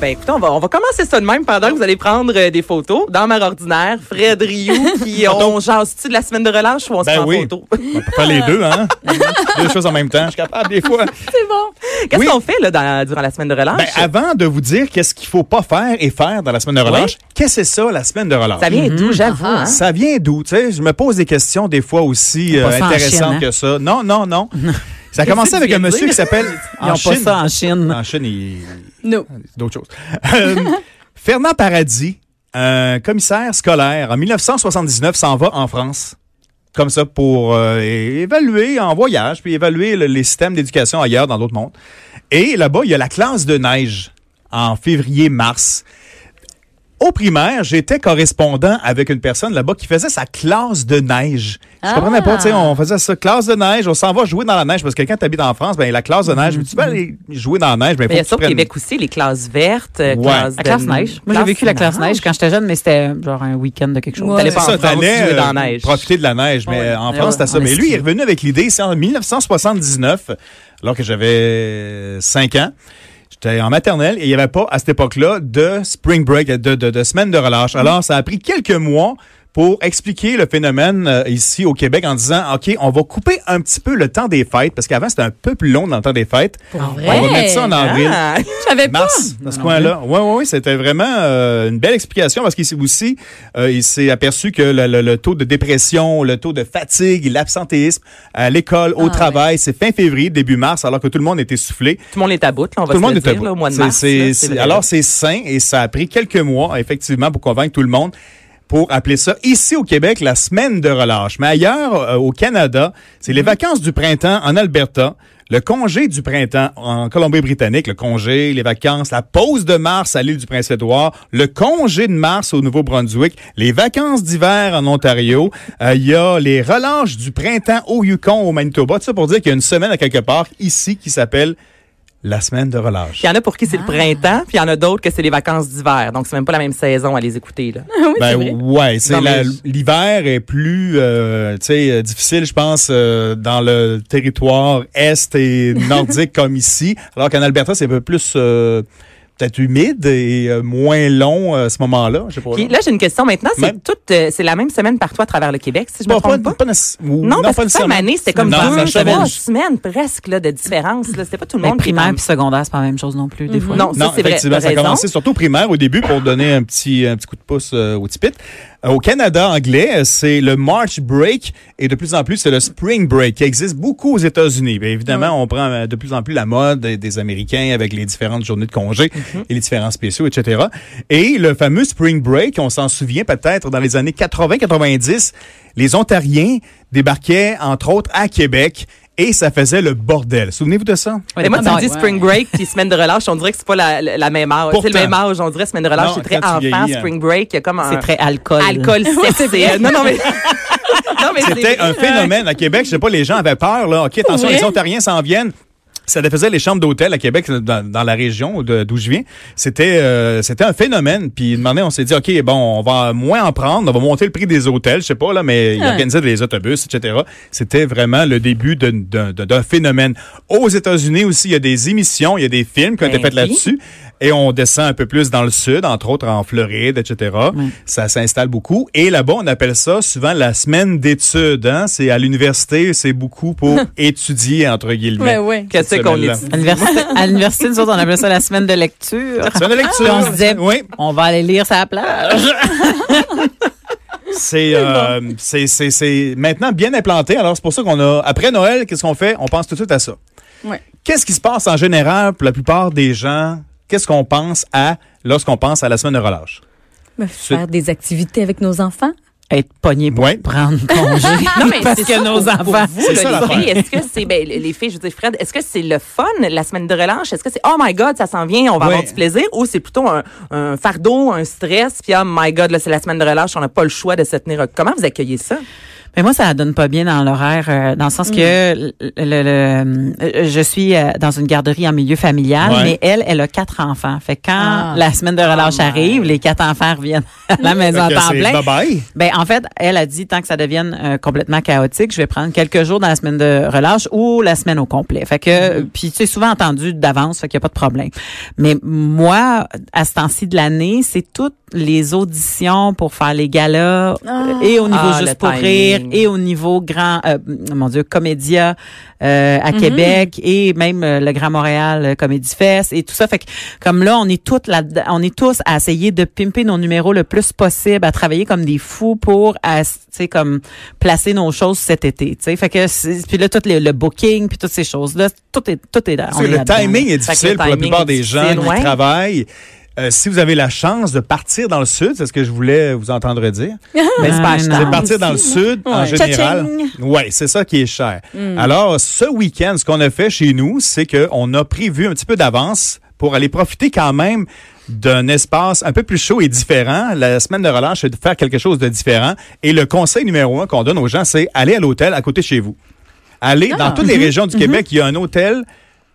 Ben écoutez, on va, on va commencer ça de même pendant que vous allez prendre euh, des photos. Dans ma ordinaire, Fred Rioux, qui on jase-tu de la semaine de relâche ou on se Ben prend oui. photo? On peut faire les deux, hein? deux choses en même temps. Je suis capable des fois. C'est bon. Qu'est-ce Oui. qu'on fait là, dans- durant la semaine de relâche? Ben, avant de vous dire qu'est-ce qu'il faut pas faire et faire dans la semaine de relâche, qu'est-ce que c'est ça, la semaine de relâche? ça vient d'où, j'avoue? hein? Ça vient d'où? Tu sais, je me pose des questions des fois aussi euh, Pas ça en intéressantes hein? que ça. Non, non, non. Ça a commencé avec un monsieur qui s'appelle... Ils n'ont pas ça en Chine. En Chine, il... Non. d'autres choses. Euh, Fernand Paradis, un commissaire scolaire, en 1979, s'en va en France. Comme ça, pour euh, évaluer en voyage, puis évaluer le- les systèmes d'éducation ailleurs dans d'autres mondes. Et là-bas, il y a la classe de neige en février-mars. Au primaire, j'étais correspondant avec une personne là-bas qui faisait sa classe de neige. Je comprenais pas, tu sais, on faisait ça, classe de neige, on s'en va jouer dans la neige parce que quand tu habites en France, ben la classe de neige, tu vas aller jouer dans la neige, ben Mais il y a faut ça au prennes- Québec aussi, les classes vertes, euh, Ouais. classes La classe de- neige. Moi, j'ai vécu la classe neige quand j'étais jeune, mais c'était genre un week-end de quelque chose. Ouais. T'allais pas en France jouer dans euh, la neige. profiter de la neige. Mais Ouais. euh, en France, c'était ouais, ça. on Mais lui, il est revenu avec l'idée, c'est en 1979, alors que j'avais 5 ans. J'étais en maternelle et il n'y avait pas, à cette époque-là, de spring break, de, de, de semaine de relâche. Alors, ça a pris quelques mois pour expliquer le phénomène euh, ici au Québec en disant, OK, on va couper un petit peu le temps des fêtes, parce qu'avant, c'était un peu plus long dans le temps des fêtes. Pour On vrai? va mettre ça en avril. Ah, Je savais pas. Mars, dans ce coin-là. Oui, oui, oui, c'était vraiment euh, une belle explication parce qu'il s'est aussi, euh, il s'est aperçu que le, le- le taux de dépression, le taux de fatigue, l'absentéisme à l'école, au Ah, travail, c'est fin février, début mars, alors que tout le monde était soufflé. tout le monde est à bout, là, on va Tout le se monde le était à dire, bout. là, au mois de mars. là, vrai. alors, c'est sain et ça a pris quelques mois, effectivement, pour convaincre tout le monde pour appeler ça ici au Québec la semaine de relâche. Mais ailleurs, euh, au Canada, c'est Mhm. les vacances du printemps en Alberta, le congé du printemps en Colombie-Britannique, le congé, les vacances, la pause de mars à l'île du Prince-Édouard, le congé de mars au Nouveau-Brunswick, les vacances d'hiver en Ontario, euh, il y a les relâches du printemps au Yukon, au Manitoba. Tout ça pour dire qu'il y a une semaine à quelque part ici qui s'appelle la semaine de relâche. Il y en a pour qui c'est le printemps, puis il y en a d'autres que c'est les vacances d'hiver. Donc, c'est même pas la même saison à les écouter. Là. oui, c'est Ben vrai. ouais, c'est l'hiver est plus euh, tu sais euh, difficile je pense euh, dans le territoire est et nordique comme ici, alors qu'en Alberta c'est un peu plus euh, peut-être humide et euh, moins long euh, à ce moment-là, je sais pas. Puis là. j'ai une question maintenant. C'est Même- toute, euh, c'est la même semaine partout à travers le Québec, si je me Pas- trompe pas? pas necess- ou- Non, parce pas que ça, nécessairement. année, c'était comme Non, deux, ça trois semaines presque là, de différence. là. C'était pas tout le Mais monde qui primaire puis secondaire, c'est pas la même chose non plus, des fois. Non, ça, Non, c'est vrai. effectivement, t'as ça a raison. commencé surtout primaire au début pour donner un petit, un petit coup de pouce euh, au tipit. Euh, au Canada anglais, c'est le March Break et de plus en plus, c'est le Spring Break qui existe beaucoup aux États-Unis. Évidemment, on prend euh, de plus en plus la mode des, Américains avec les différentes journées de congé Mm-hmm. et les différents spéciaux, etc. Et le fameux Spring Break, on s'en souvient peut-être dans les années 80-90, les Ontariens débarquaient entre autres à Québec et ça faisait le bordel. Souvenez-vous de ça? Mais moi, tu me dis ouais. spring break puis semaine de relâche, on dirait que c'est pas la, la, la même âge. C'est le même âge, on dirait semaine de relâche, c'est très enfant. hein. Spring break, il y a comme un C'est très alcool. alcool et- non, non, mais. non, mais c'est C'était un phénomène à Québec. Je sais pas, les gens avaient peur, là. OK, attention, Ouais. les Ontariens s'en viennent. Ça faisait les chambres d'hôtel à Québec, dans, dans la région de- d'où je viens. C'était euh, c'était un phénomène. Puis, demandé, on s'est dit, OK, bon, on va moins en prendre, on va monter le prix des hôtels, je sais pas, là, mais ils Ouais. organisaient des autobus, etc. C'était vraiment le début d'un- phénomène. Aux États-Unis aussi, il y a des émissions, il y a des films qui ont été Ben faits là-dessus. Et on descend un peu plus dans le sud, entre autres en Floride, etc. Ça s'installe beaucoup. Et là-bas, on appelle ça souvent la semaine d'études. Hein? C'est à l'université, c'est beaucoup pour étudier, entre Ouais, guillemets. ouais. Qu'est-ce qu'on est À l'université, à l'université, nous autres, on appelait ça la semaine de lecture. Semaine de lecture. Puis on se disait, oui, on va aller lire sa plage. c'est, euh, c'est, c'est, c'est maintenant bien implanté. Alors, c'est pour ça qu'on a, après Noël, qu'est-ce qu'on fait? On pense tout de suite à ça. Ouais. Qu'est-ce qui se passe en général pour la plupart des gens? Qu'est-ce qu'on pense à lorsqu'on pense à la semaine de relâche? Faire des activités avec nos enfants? Être pogné pour Ouais. prendre congé. Non, mais parce que ça, nos pour- pour enfants. vous, là, les filles, est-ce que c'est ben, les filles, je veux dire Fred, est-ce que c'est le fun la semaine de relâche? Est-ce que c'est oh my god, ça s'en vient, on va Ouais. avoir du plaisir? Ou c'est plutôt un, un fardeau, un stress puis oh my god, là c'est la semaine de relâche, on n'a pas le choix de se tenir. Comment vous accueillez ça? Mais moi, ça la donne pas bien dans l'horaire, euh, dans le sens que le, le- le- euh, je suis euh, dans une garderie en milieu familial, Ouais. mais elle, elle a quatre enfants. Fait que quand Ah. la semaine de relâche Oh my. arrive, les quatre enfants reviennent à la maison à Fait que temps plein. Ben en fait, elle a dit tant que ça devienne euh, complètement chaotique, je vais prendre quelques jours dans la semaine de relâche ou la semaine au complet. Fait que puis tu sais souvent entendu d'avance, fait qu'il y a pas de problème. Mais moi à ce temps-ci de l'année, c'est toutes les auditions pour faire les galas Ah. et au niveau Ah, juste pour timing. rire et au niveau grand euh, mon dieu comédia euh, à Québec et même euh, le Grand Montréal euh, Comedy Fest et tout ça. Fait que comme là on est toutes là on est tous à essayer de pimper nos numéros le plus possible à travailler comme des fous pour tu sais comme placer nos choses cet été tu sais. Fait que c'est- puis là tout le, le booking puis toutes ces choses là tout est tout est là Parce on que est le timing est Fait que difficile le pour la timing plupart est des gens difficile, qui travaillent. Euh, si vous avez la chance de partir dans le sud, c'est ce que je voulais vous entendre dire. Mais c'est pas Ah, non. C'est partir dans le sud en général. Oui, c'est ça qui est cher. Alors, ce week-end, ce qu'on a fait chez nous, c'est qu'on a prévu un petit peu d'avance pour aller profiter quand même d'un espace un peu plus chaud et différent. La semaine de relâche, c'est de faire quelque chose de différent. Et le conseil numéro un qu'on donne aux gens, c'est aller à l'hôtel à côté de chez vous. Allez dans toutes les régions du Québec, il y a un hôtel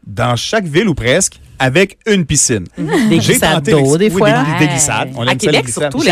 dans chaque ville ou presque avec une piscine. des J'ai glissades d'eau des oui, fois des, des glissades. On À les Québec, glissades. surtout, les.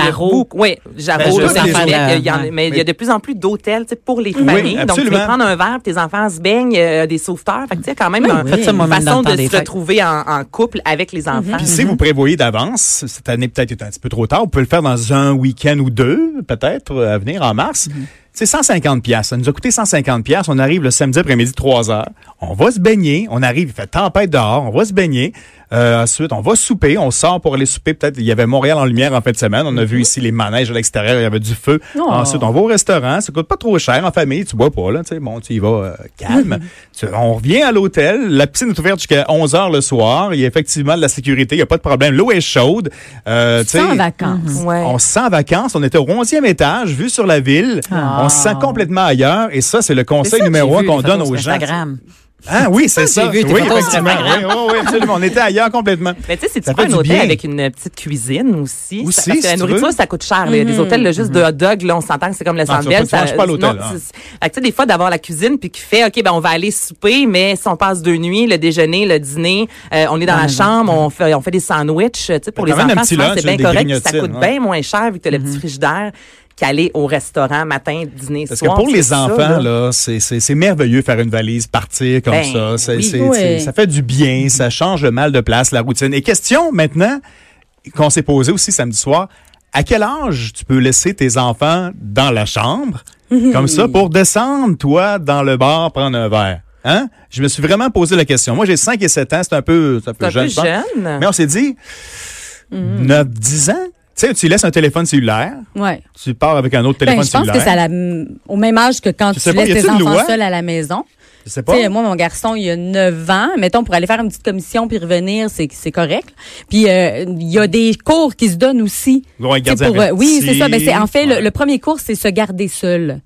Oui, Ben, les Québec, autres. il y en a- Ouais. mais il y a de plus en plus d'hôtels tu sais, pour les familles. Donc, tu peux prendre un verre, tes enfants se baignent, euh, des sauveteurs. Fait que, tu sais, quand même, un- ça une façon de des se retrouver en, en couple avec les enfants. Puis si vous prévoyez d'avance, cette année peut-être est un petit peu trop tard, vous pouvez le faire dans un week-end ou deux, peut-être, euh, à venir en mars. C'est 150 pièces. Ça nous a coûté 150 pièces. On arrive le samedi après-midi 3 heures. On va se baigner. On arrive, il fait tempête dehors. On va se baigner. Euh, ensuite, on va souper. On sort pour aller souper. Peut-être, il y avait Montréal en lumière en fin de semaine. On a vu ici les manèges à l'extérieur. Il y avait du feu. Oh. Ensuite, on va au restaurant. Ça coûte pas trop cher en famille. Tu bois pas, là. Tu sais, bon, tu y vas euh, calme. Tu- on revient à l'hôtel. La piscine est ouverte jusqu'à 11 heures le soir. Il y a effectivement de la sécurité. Il y a pas de problème. L'eau est chaude. Euh, tu sais, Sans vacances. Ouais. on se sent en vacances. On était au 11e étage, vue sur la ville. On se sent complètement ailleurs. Et ça, c'est le conseil ça numéro un qu'on les donne aux gens. Instagram. Ah oui, c'est Ça, ça. vu oui, effectivement. Oui, oui, oui, absolument. On était ailleurs complètement. Mais tu sais, si tu Ça prends un hôtel bien. avec une petite cuisine aussi, Aussi, ça- parce que si la tu nourriture, veux. ça coûte cher. Il y a des hôtels là, juste de hot dog, là, on s'entend que c'est comme le tu Sandbell. vas pas- tu l'hôtel, hein. tu sais, des fois, d'avoir la cuisine puis qui fait, OK, ben, on va aller souper, mais si on passe deux nuits, le déjeuner, le dîner, euh, on est dans la chambre, on fait, on fait des sandwichs, tu sais, pour les enfants, c'est bien correct, ça coûte bien moins cher vu que t'as le petit frigidaire qu'aller au restaurant matin, dîner, Parce soir. que pour les ça, enfants, là, c'est- c'est c'est merveilleux faire une valise, partir comme Ben, ça. Oui. Ça fait du bien, ça change le mal de place, la routine. Et question maintenant qu'on s'est posée aussi samedi soir, à quel âge tu peux laisser tes enfants dans la chambre, comme ça, pour descendre, toi, dans le bar, prendre un verre? Hein? Je me suis vraiment posé la question. Moi, j'ai 5 et 7 ans, c'est un peu, c'est un peu jeune. peu jeune. Mais on s'est dit, 9, 10 ans? Tu sais, tu laisses un téléphone cellulaire, Ouais. tu pars avec un autre Ben, téléphone je pense cellulaire. que c'est au même âge que quand Je tu pas, laisses tes enfants seuls à la maison. Je sais Tu pas. sais, moi, mon garçon, il a 9 ans. Mettons, pour aller faire une petite commission puis revenir, c'est c'est correct. Puis, euh, il y a des cours qui se donnent aussi. Ouais, Tu pour, euh, oui, c'est ça. Ben, en fait, le, Ouais. le premier cours, c'est se garder seul.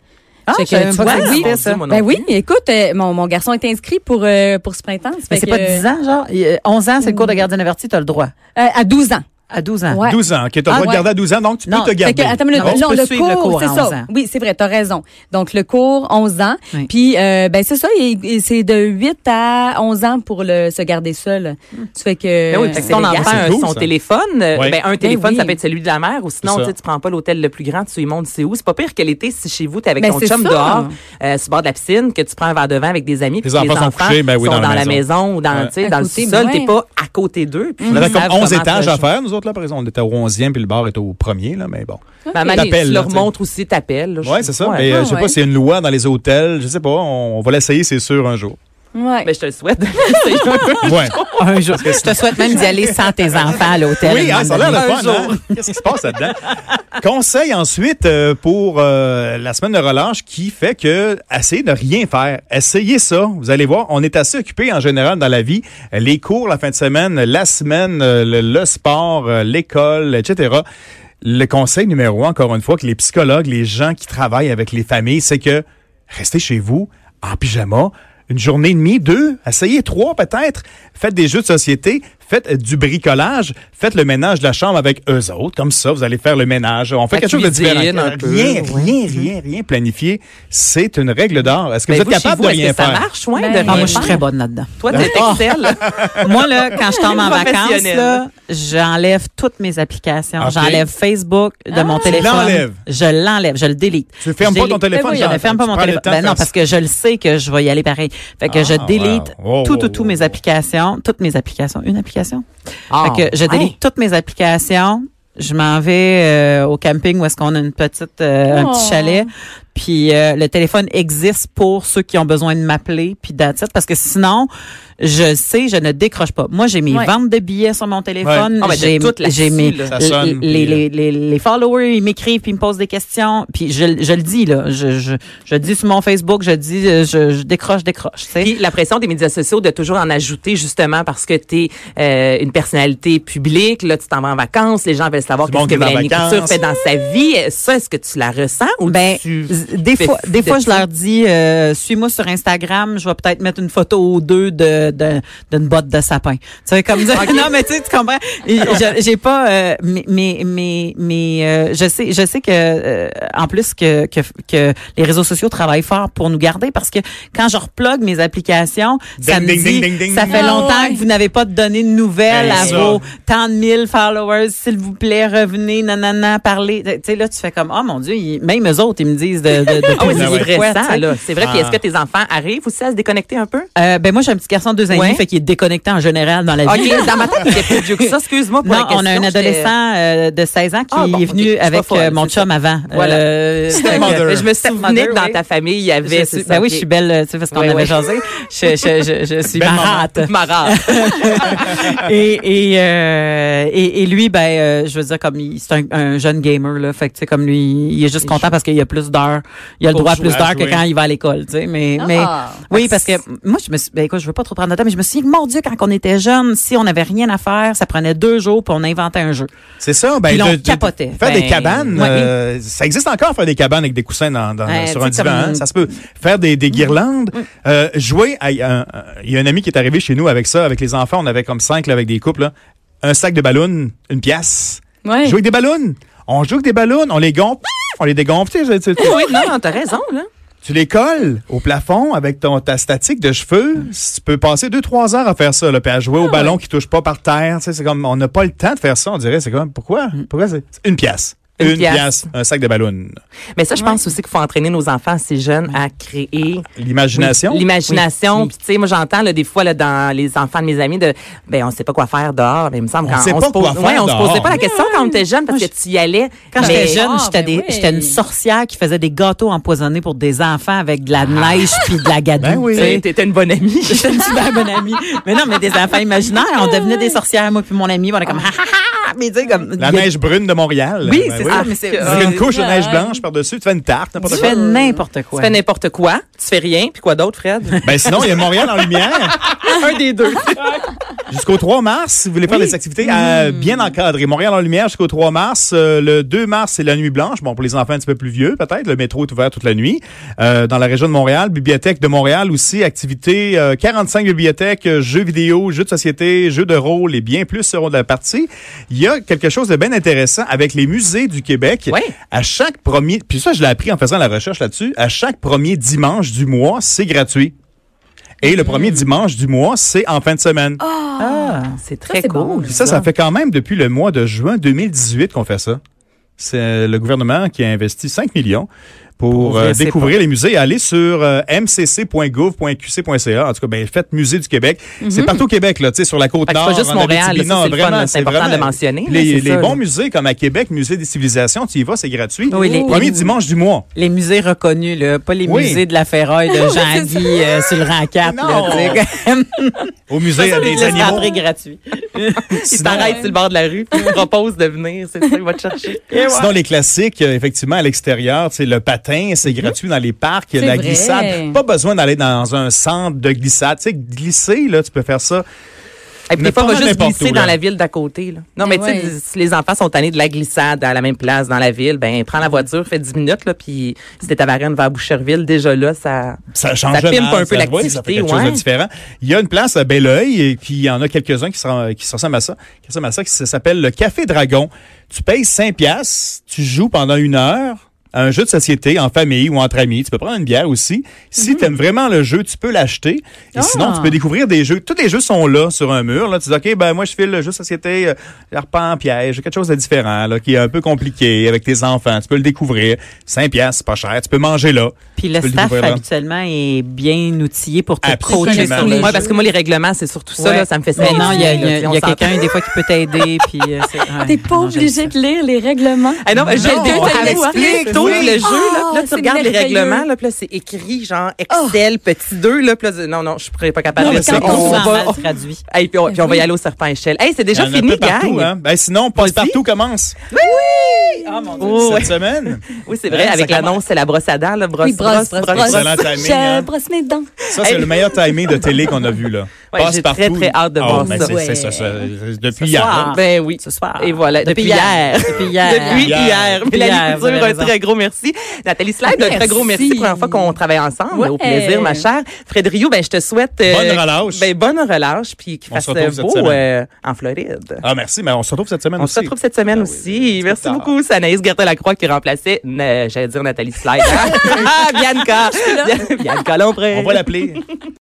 Ah, que, tu pas vois, que oui, ça. Ben oui, écoute, euh, mon, mon garçon est inscrit pour, euh, pour ce printemps. Mais c'est pas que, 10 ans, genre? Il y a 11 ans, c'est le cours de gardien averti, t'as le droit. euh, à 12 ans. À 12 ans. Ouais. 12 ans. T'as le Ah, droit de ouais. garder à 12 ans, donc tu Non, peux te fait garder. Fait que, attends. Non, tu non, peux le suivre le cours, cours c'est à ça. 11 ans. Oui, c'est vrai, t'as raison. Donc, le cours, 11 ans. Oui. Puis, euh, ben, c'est ça, et, et c'est de 8 à 11 ans pour le, se garder seul. Ça fait que... Ben oui, puis si ton enfant a son ça. téléphone, euh, Ouais. ben, un téléphone, oui. ça peut être celui de la mère, ou sinon, tu tu prends pas l'hôtel le plus grand, tu lui montres c'est où. C'est pas pire que l'été, si chez vous, t'es avec Ben, ton chum ça. dehors, euh, sur le bord de la piscine, que tu prends un verre de vin avec des amis, Les que enfants sont couchés, ben oui, dans la maison ou dans, tu sais, dans le sous-sol, ben t'es pas à côté d'eux. On avait comme savent 11 comment étages à faire, nous autres, là, par exemple. On était au 11e, puis le bar était au premier, là, mais bon. Ben, Mané, T'appelles, tu leur montres aussi, t'appelles. je- c'est ça. ouais. Mais euh, Ah, je sais ouais. pas a une loi dans les hôtels. Je sais pas. On, on va l'essayer, c'est sûr, un jour. Ouais. Ben, je te le souhaite. Ouais. Un jour. Je te souhaite même d'y aller sans tes enfants à l'hôtel. Oui, hein, ça a l'air le Un fun. jour. hein? Qu'est-ce qui se passe là-dedans? Conseil ensuite euh, pour euh, la semaine de relâche qui fait que essayez de rien faire. Essayez ça. Vous allez voir, on est assez occupé en général dans la vie. Les cours la fin de semaine, la semaine, euh, le, le sport, l'école, etc. Le conseil numéro un, encore une fois, que les psychologues, les gens qui travaillent avec les familles, c'est que restez chez vous en pyjama. Une journée et demie, deux, essayez trois peut-être. Faites des jeux de société. Faites du bricolage, faites le ménage de la chambre avec eux autres. Comme ça, vous allez faire le ménage. On fait quelque chose de différent. Rien, rien, rien, rien planifié. C'est une règle d'or. Est-ce que Ben, vous êtes capable vous, de rien que ça faire? marche, ouais, Ben, de ah, Ah, moi, je suis faire? très bonne là-dedans. Toi, t'es Ah. Excel. Moi, là, quand je tombe en vacances, j'enlève toutes mes applications. J'enlève Facebook de Ah. mon Tu téléphone. l'enlèves? Je l'enlève, je le délite. Tu fermes Je pas ton téléphone, Ben oui, je ne ferme pas mon téléphone. non, faire parce que je le sais que je vais y aller pareil. Fait que Ah, je délite tout, tout, tout mes applications, toutes mes applications. Une application? Ah, Fait que je délite ouais. toutes mes applications. Je m'en vais euh, au camping où est-ce qu'on a une petite euh, un petit Oh. chalet. Puis euh, le téléphone existe pour ceux qui ont besoin de m'appeler puis it. parce que sinon je sais je ne décroche pas. Moi j'ai mes Ouais. ventes de billets sur mon téléphone, Ouais. Ah, ben, j'ai mes sonne, les, puis, les, les, les followers ils m'écrivent puis ils me posent des questions puis je, je le dis là, je, je je dis sur mon Facebook, je dis euh, je, je décroche décroche, tu sais. Puis la pression des médias sociaux de toujours en ajouter justement parce que tu es une personnalité publique, là tu t'en vas en vacances, les gens veulent savoir qu'est-ce que Mélanie vacances. Couture fait dans sa vie. Ça, est-ce que tu la ressens ou Ben, tu des fois, des de fois, je leur dis, euh, suis-moi sur Instagram, je vais peut-être mettre une photo ou deux de de- d'une botte de sapin. Tu sais comme ça. non, mais tu sais, tu comprends. J'ai pas, euh, mais mais mais, mais, euh, je sais, je sais que euh, en plus que, que que les réseaux sociaux travaillent fort pour nous garder parce que quand je replogue mes applications, ça me ding, dit, ding, ding, ding. ça fait Ah, longtemps ouais. que vous n'avez pas donné de nouvelles à ça. vos tant de mille followers, s'il vous plaît, revenez, nanana, parlez. Tu sais, là, tu fais comme, oh mon Dieu, ils- même eux autres, ils me disent de, de, de Ah oui, c'est stressant, sais. là. C'est vrai. Puis est-ce Ah. que tes enfants arrivent aussi à se déconnecter un peu? Euh, ben moi, j'ai un petit garçon deux ans et demi, fait qu'il est déconnecté en général dans la vie. OK, dans ma tête, il plus vieux que ça. Excuse-moi pour Non, la question. on a un adolescent euh, de 16 ans qui Ah, bon, est venu pas avec folle, euh, mon c'est ça. chum avant. Voilà. Euh, que- je me souvenais que dans oui. ta famille, il y avait. Suis, ben oui, je suis belle, tu sais, parce qu'on Ouais, avait ouais. jasé. Je, je, je, je suis marate. Marrant. et, et, euh, et, et lui, ben, euh, je veux dire, comme c'est un, un jeune gamer, là. Fait que, tu sais, comme lui, il est juste content parce qu'il y a plus d'heures. Il a le droit à plus d'heures que quand il va à l'école, tu sais. Mais, mais, Ah. oui, parce que moi, je me suis, ben, écoute, je veux pas trop prendre de temps, mais je me suis dit, mon Dieu, quand on était jeune, si on n'avait rien à faire, ça prenait deux jours pour on inventait un jeu. C'est ça. Ben, Puis l'on de- de- capotait. Faire des Ben, cabanes, ouais. euh, ça existe encore, faire des cabanes avec des coussins dans, dans- Ouais, sur un divan. comme- hein, Ça se peut. Faire des, des guirlandes. euh, jouer. Il y a un ami qui est arrivé chez nous avec ça, avec les enfants. On avait comme cinq là, avec des couples. là. Un sac de ballons, une pièce. Ouais. Jouer avec des ballons. On joue avec des ballons, on les gonfle, on les dégonfle. Tu, sais, tu- Oui, non, non, t'as raison, là. Tu les colles au plafond avec ton, ta statique de cheveux. Tu peux passer deux, trois heures à faire ça, là, puis à jouer au ballon qui touche pas par terre. Tu sais, c'est comme, on n'a pas le temps de faire ça, on dirait. C'est comme, pourquoi? Pourquoi c'est c'est une pièce? Une Une, pièce. pièce. un sac de ballons. Mais ça, je pense aussi qu'il faut entraîner nos enfants assez jeunes à créer L'imagination? L'imagination. Oui. Puis, tu sais, moi, j'entends, là, des fois, là, dans les enfants de mes amis, de, ben, on sait pas quoi faire dehors. Mais il me semble On qu'on pas se pose, quoi faire ouais, on se posait pas la question quand on était jeune parce que tu y allais. Quand j'étais jeune, Ah, j'étais ben oui. j'étais une sorcière qui faisait des gâteaux empoisonnés pour des enfants avec de la neige puis de la gadoue. Ben oui. tu sais. T'étais une bonne amie. J'étais une super bonne amie. Mais non, mais des enfants imaginaires. On devenait des sorcières, moi puis mon ami. On est comme, ha, ha, ha. Mais tu sais, comme. La neige brune de Montréal. Oui, Ben c'est ça. Mais c'est. Avec une couche de neige blanche par-dessus, tu fais une tarte, n'importe Tu quoi. fais n'importe quoi. Tu fais n'importe quoi. Tu fais rien. Puis quoi d'autre, Fred? Ben sinon, il y a Montréal en lumière. un des deux. Jusqu'au 3 mars, si vous voulez faire des activités euh, bien encadrées. Montréal en lumière jusqu'au 3 mars. Euh, le 2 mars, c'est la nuit blanche. Bon, pour les enfants un petit peu plus vieux, peut-être. Le métro est ouvert toute la nuit. Euh, dans la région de Montréal, Bibliothèque de Montréal aussi, activités, euh, 45 bibliothèques, euh, jeux vidéo, jeux de société, jeux de rôle et bien plus seront de la partie. Il y a quelque chose de bien intéressant avec les musées du Québec. Ouais. À chaque premier, puis ça, je l'ai appris en faisant la recherche là-dessus, à chaque premier dimanche du mois, c'est gratuit. Et le premier dimanche du mois, c'est en fin de semaine. Ah. C'est très cool. bon. Ça, ça fait quand même depuis le mois de juin 2018 qu'on fait ça. C'est le gouvernement qui a investi 5 millions pour Pour euh, découvrir les musées. Allez sur euh, mcc.gouv.qc.ca. En tout cas, ben, faites Musée du Québec. C'est partout au Québec, là, tu sais, sur la côte Fait que c'est nord. pas juste Montréal, c'est c'est important vraiment- de mentionner, Les, c'est les ça, bons là. musées comme à Québec, Musée des civilisations, tu y vas, c'est gratuit. Oui, les- Premier les- dimanche du mois. Les musées reconnus, là, pas les Oui. musées de la ferraille de Jean-Guy euh, sur le rang 4. Non. Là, tu sais, comme- Au musée Ça, des laisse animaux. rentrer gratuit. Il Sinon- t'arrête sur le bord de la rue, puis il te propose de venir, c'est ça, il va te chercher. Sinon, les classiques, euh, effectivement, à l'extérieur, c'est le patin, c'est gratuit dans les parcs, il y a C'est la vrai. glissade. Pas besoin d'aller dans un centre de glissade. Tu sais, glisser, là, tu peux faire ça Et puis Mais des fois, pas on va juste glisser où, dans la ville d'à côté. Là. Non, Mais mais tu sais, ouais. si les enfants sont tannés de la glissade à la même place dans la ville, ben prends la voiture, fais 10 minutes, là, puis si t'es à Varennes vers Boucherville, déjà là, ça... Ça change Ça pimpe un peu oui, l'activité, ça fait quelque chose ouais. de différent. Il y a une place à Belleuil et puis il y en a quelques-uns qui se, qui se ressemblent à ça, qui ressemblent à ça, qui s'appelle le Café Dragon. Tu payes 5 piastres, tu joues pendant une heure un jeu de société en famille ou entre amis. Tu peux prendre une bière aussi. Si tu aimes vraiment le jeu, tu peux l'acheter. Et Ah. sinon, tu peux découvrir des jeux. Tous les jeux sont là sur un mur. Là, tu dis, OK, ben moi, je file le jeu de société euh, arpent en piège, quelque chose de différent, là, qui est un peu compliqué avec tes enfants. Tu peux le découvrir. 5 piastres, c'est pas cher. Tu peux manger là. Puis le staff là. habituellement est bien outillé pour te coacher sur les Ouais, parce que moi, les règlements, c'est surtout ça, Ouais. là, ça me fait ça. Mais non, il y a, quelqu'un des fois qui peut t'aider. Puis euh, ouais. T'es pas Non, obligé de lire les règlements. Ah non, j'ai Non, deux oui. le jeu, là, Ah, là, tu regardes les règlements, là, là, c'est écrit, genre, Excel, petit 2, là, là, non, non, je suis pas capable de ça. On va traduit. Hey, puis on, puis on va Oui. y aller au serpent échelle. Hey, c'est déjà Il y en fini, gang. hein? Ben, sinon, passe Vas-y. partout commence Ah, mon Oh, ouais. cette semaine. Oui, c'est vrai, Hein, avec l'annonce, c'est la brosse à dents, là, brosse, Oui, brosse, brosse, brosse. Excellent timing, Je hein. brosse mes dents. Ça, c'est le meilleur timing de télé qu'on a vu, là. Ouais, Passe j'ai partout. très, très hâte de Ah, voir ben, ça. c'est- c'est ça, Ouais. ça, depuis Ce hier. soir. là. Ben oui. Ce soir. Et voilà, depuis, Depuis hier. hier. Depuis hier. Depuis Hier. hier. Depuis Mélanie hier, avez un très gros merci. Nathalie Slide, un très gros merci. Première fois qu'on travaille ensemble. Ouais. Au plaisir, ma chère. Frédéric, ben, je te souhaite... euh, Bonne relâche. Ben, bonne relâche, puis qu'il On fasse beau euh, en Floride. Ah, merci, mais on se retrouve cette semaine On aussi. se retrouve cette semaine Ah aussi. Merci beaucoup. C'est Anaïs Gertin-Lacroix qui remplaçait, j'allais dire Nathalie Slide. hein? Ah, Bianca. Bianca Lompré. On va l'appeler.